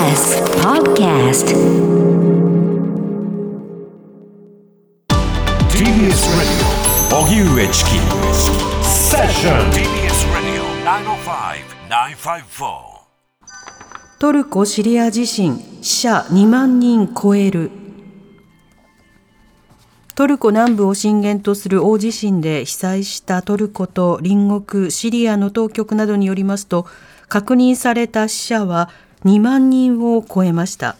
TBS Podcast TBS Radio. 荻上チキセッション TBS Radio 905-954トルコ・シリア地震死者2万人超える。トルコ南部を震源とする大地震で被災したトルコと隣国シリアの当局などによりますと確認された死者は2万人を超えました。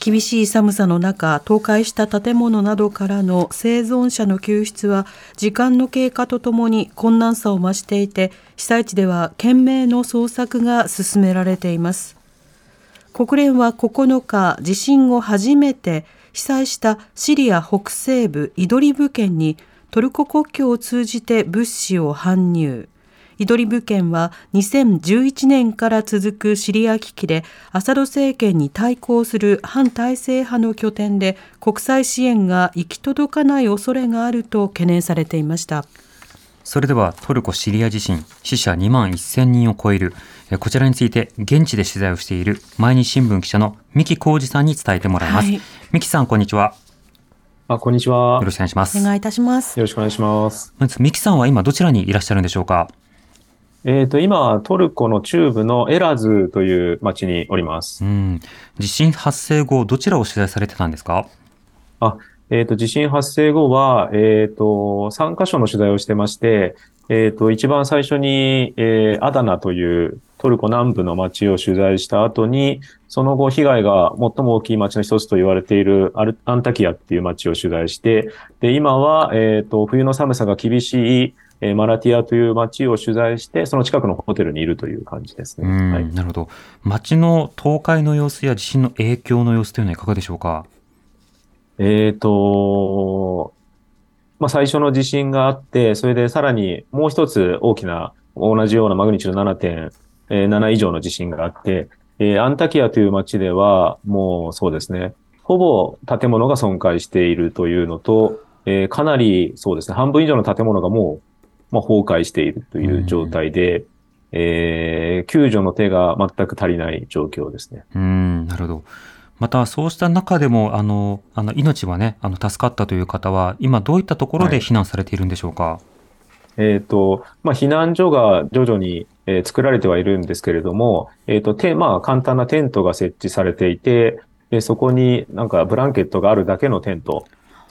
厳しい寒さの中倒壊した建物などからの生存者の救出は時間の経過とともに困難さを増していて被災地では懸命の捜索が進められています。国連は9日地震後初めて被災したシリア北西部イドリブ県にトルコ国境を通じて物資を搬入。イドリブ県は2011年から続くシリア危機でアサド政権に対抗する反体制派の拠点で国際支援が行き届かない恐れがあると懸念されていました。それではトルコ・シリア地震死者2万1000人を超える。えこちらについて現地で取材をしている毎日新聞記者の三木浩二さんに伝えてもらいます、はい。三木さんこんにちは。あ、こんにちは。よろしくお願いします。お願いいたします。よろしくお願いします。まず三木さんは今どちらにいらっしゃるんでしょうか？えっ、と、今、トルコの中部のエラズという町におりますう。ん地震発生後どちらを取材されてたんですか？あ、えっ、と、地震発生後は、えっ、と、3カ所の取材をしてまして、えっ、と、一番最初に、えーアダナというトルコ南部の町を取材した後に、その後被害が最も大きい町の一つと言われているアルアンタキヤっていう町を取材して、で、今は、えっ、と、冬の寒さが厳しい、えーマラティアという町を取材して、その近くのホテルにいるという感じですうね。ん、はい。なるほど街の倒壊の様子や地震の影響の様子というのはいかがでしょうか？えっ、と、まあ、最初の地震があって、それでさらにもう一つ大きな、同じようなマグニチュード7.7以上の地震があって、えーアンタキアという町では、もうそうですね、ほぼ建物が損壊しているというのと、えーかなりそうですね、半分以上の建物がもう、まあ、崩壊しているという状態で、えー救助の手が全く足りない状況ですね。うん、なるほど。また、そうした中でも、あの、あの、命はね、あの、助かったという方は、今どういったところで避難されているんでしょうか、えっ、と、まあ、避難所が徐々に、えー作られてはいるんですけれども、えっ、と、て、まあ、簡単なテントが設置されていて、でそこになんかブランケットがあるだけのテント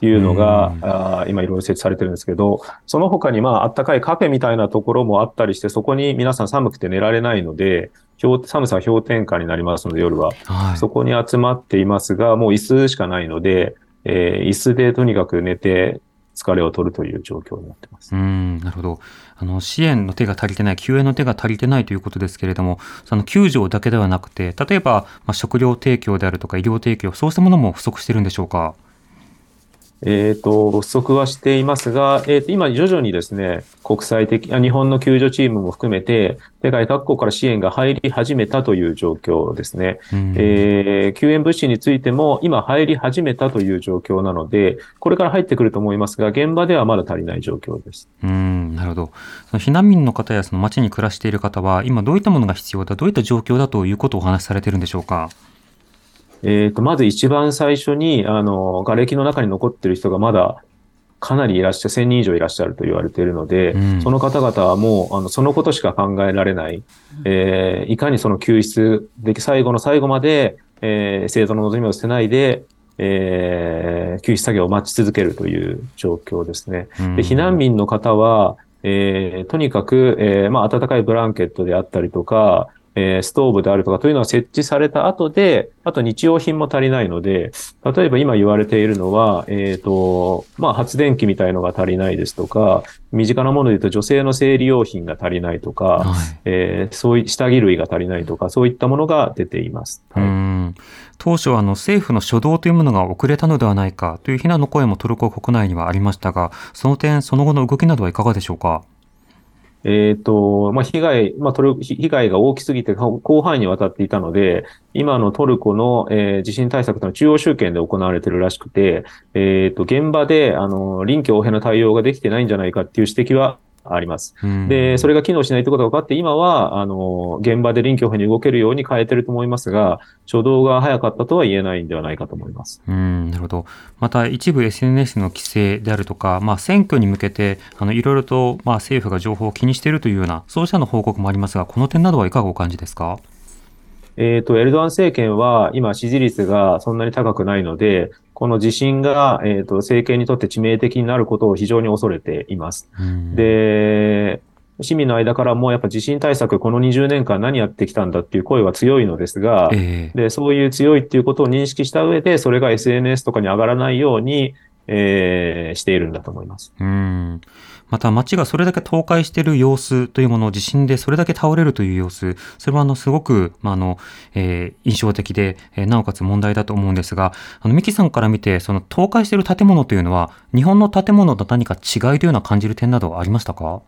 いうのが、うんあー今いろいろ設置されてるんですけど、その他にまあ、あったかいカフェみたいなところもあったりして、そこに皆さん寒くて寝られないので、氷寒さは氷点下になりますので、夜は。はい。そこに集まっていますが、もう椅子しかないので、えー椅子でとにかく寝て疲れを取るという状況になってます。うん、なるほど。あの、支援の手が足りてない、救援の手が足りてないということですけれども、その救助だけではなくて、例えば、まあ、食料提供であるとか医療提供、そうしたものも不足しているんでしょうか？えっ、と、不足はしていますが、えっ、と、今徐々にですね、国際的、あ日本の救助チームも含めて、世界各国から支援が入り始めたという状況ですね。うんえー救援物資についても今入り始めたという状況なので、これから入ってくると思いますが、現場ではまだ足りない状況です。うん、なるほど。その避難民の方やその町に暮らしている方は、今どういったものが必要だ、どういった状況だということをお話しされているんでしょうか？えっ、と、まず一番最初に、あの、瓦礫の中に残っている人がまだかなりいらっしゃる、1000人以上いらっしゃると言われているので、うん。その方々はもう、あの、そのことしか考えられない、えーいかにその救出でき、最後の最後まで、えー生徒の望みを捨てないで、えー救出作業を待ち続けるという状況ですね。うん。で避難民の方は、えーとにかく、えーまあ、暖かいブランケットであったりとか、えーストーブであるとかというのが設置された後で、あと日用品も足りないので、例えば今言われているのは、えっ、と、まあ、発電機みたいのが足りないですとか、身近なもので言うと女性の生理用品が足りないとか、はい。えーそういう下着類が足りないとか、そういったものが出ています。うはいん当初はあの政府の初動というものが遅れたのではないかという非難の声もトルコ国内にはありましたが、その点、その後の動きなどはいかがでしょうか？えっ、と、まあ、被害、まあ、トル被害が大きすぎて広範囲にわたっていたので、今のトルコの、えー地震対策の中央集権で行われてるらしくて、えっ、と、現場で、あの、臨機応変な対応ができてないんじゃないかっていう指摘はあります。うんで、それが機能しないということが分かって、今は、あの、現場で臨機応変に動けるように変えてると思いますが、初動が早かったとは言えないんではないかと思います。うん、なるほど。また一部 SNS の規制であるとか、まあ、選挙に向けてあのいろいろと、まあ、政府が情報を気にしているというようなそうしたの報告もありますが、この点などはいかがお感じですか？えっ、と、エルドアン政権は今支持率がそんなに高くないので、この地震が、えっ、と、政権にとって致命的になることを非常に恐れています。うん、で、市民の間からもやっぱ地震対策この20年間何やってきたんだっていう声は強いのですが、ええで、そういう強いっていうことを認識した上で、それが SNS とかに上がらないように、えーしているんだと思います。うんまた街がそれだけ倒壊している様子というものを、地震でそれだけ倒れるという様子、それはあのすごく、まあのえー印象的で、えーなおかつ問題だと思うんですが、あのミキさんから見て、その倒壊している建物というのは、日本の建物と何か違いというような感じる点などはありましたか？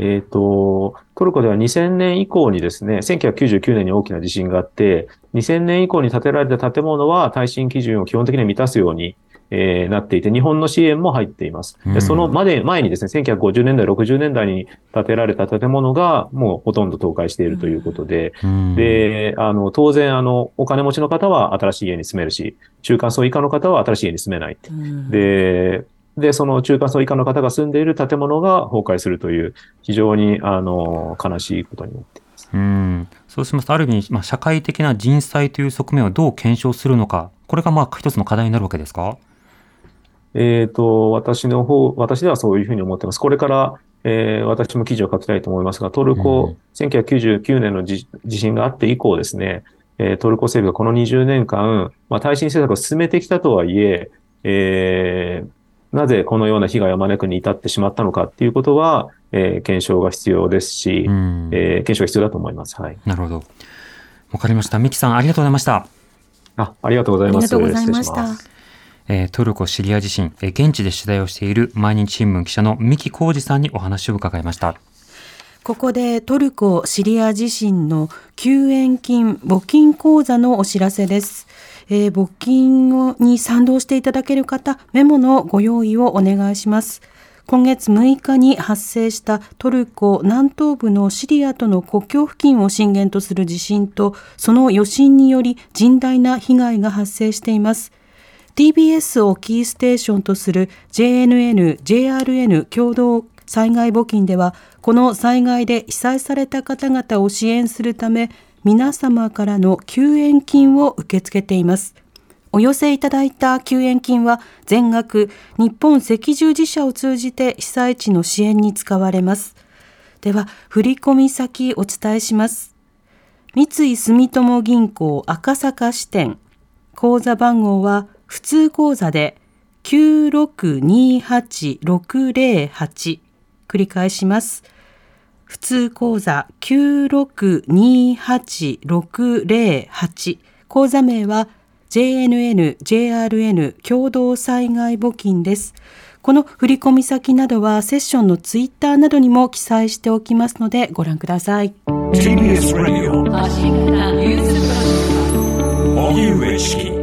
えっ、と、トルコでは2000年以降にですね、1999年に大きな地震があって、2000年以降に建てられた建物は耐震基準を基本的に満たすように、えーなっていて、日本の支援も入っています。うん。でそのまで前にですね、1950年代、60年代に建てられた建物がもうほとんど倒壊しているということで、うん。で、あの、当然、あの、お金持ちの方は新しい家に住めるし、中間層以下の方は新しい家に住めないで、で、その中間層以下の方が住んでいる建物が崩壊するという、非常に、あの、悲しいことになっています。うん。そうしますと、ある意味、まあ、社会的な人災という側面をどう検証するのか、これがまあ一つの課題になるわけですか？えっ、と、私の方、私ではそういうふうに思ってます。これから、えー私も記事を書きたいと思いますが、トルコ、1999年の地地震があって以降ですね、えートルコ政府がこの20年間、まあ、耐震政策を進めてきたとはいえ、えーなぜこのような被害を招くに至ってしまったのかっていうことは、えー検証が必要ですし、うんえー検証が必要だと思います。はい。なるほど。わかりました。ミキさん、ありがとうございました。あ、ありがとうございます。ありがとうございまし失礼たます。えートルコ・シリア地震、えー現地で取材をしている毎日新聞記者の三木浩二さんにお話を伺いました。ここでトルコ・シリア地震の救援金募金口座のお知らせです。えー募金をに賛同していただける方、メモのご用意をお願いします。今月6日に発生したトルコ南東部のシリアとの国境付近を震源とする地震と、その余震により甚大な被害が発生しています。TBS をキーステーションとする JNN、JRN 共同災害募金では、この災害で被災された方々を支援するため、皆様からの救援金を受け付けています。お寄せいただいた救援金は全額日本赤十字社を通じて被災地の支援に使われます。では、振込先お伝えします。三井住友銀行赤坂支店口座番号は普通口座で9628608繰り返します。普通口座9628608口座名は JNN、JRN 共同災害募金です。この振込先などはセッションのツイッターなどにも記載しておきますのでご覧ください。TBS Radio 荻上チキ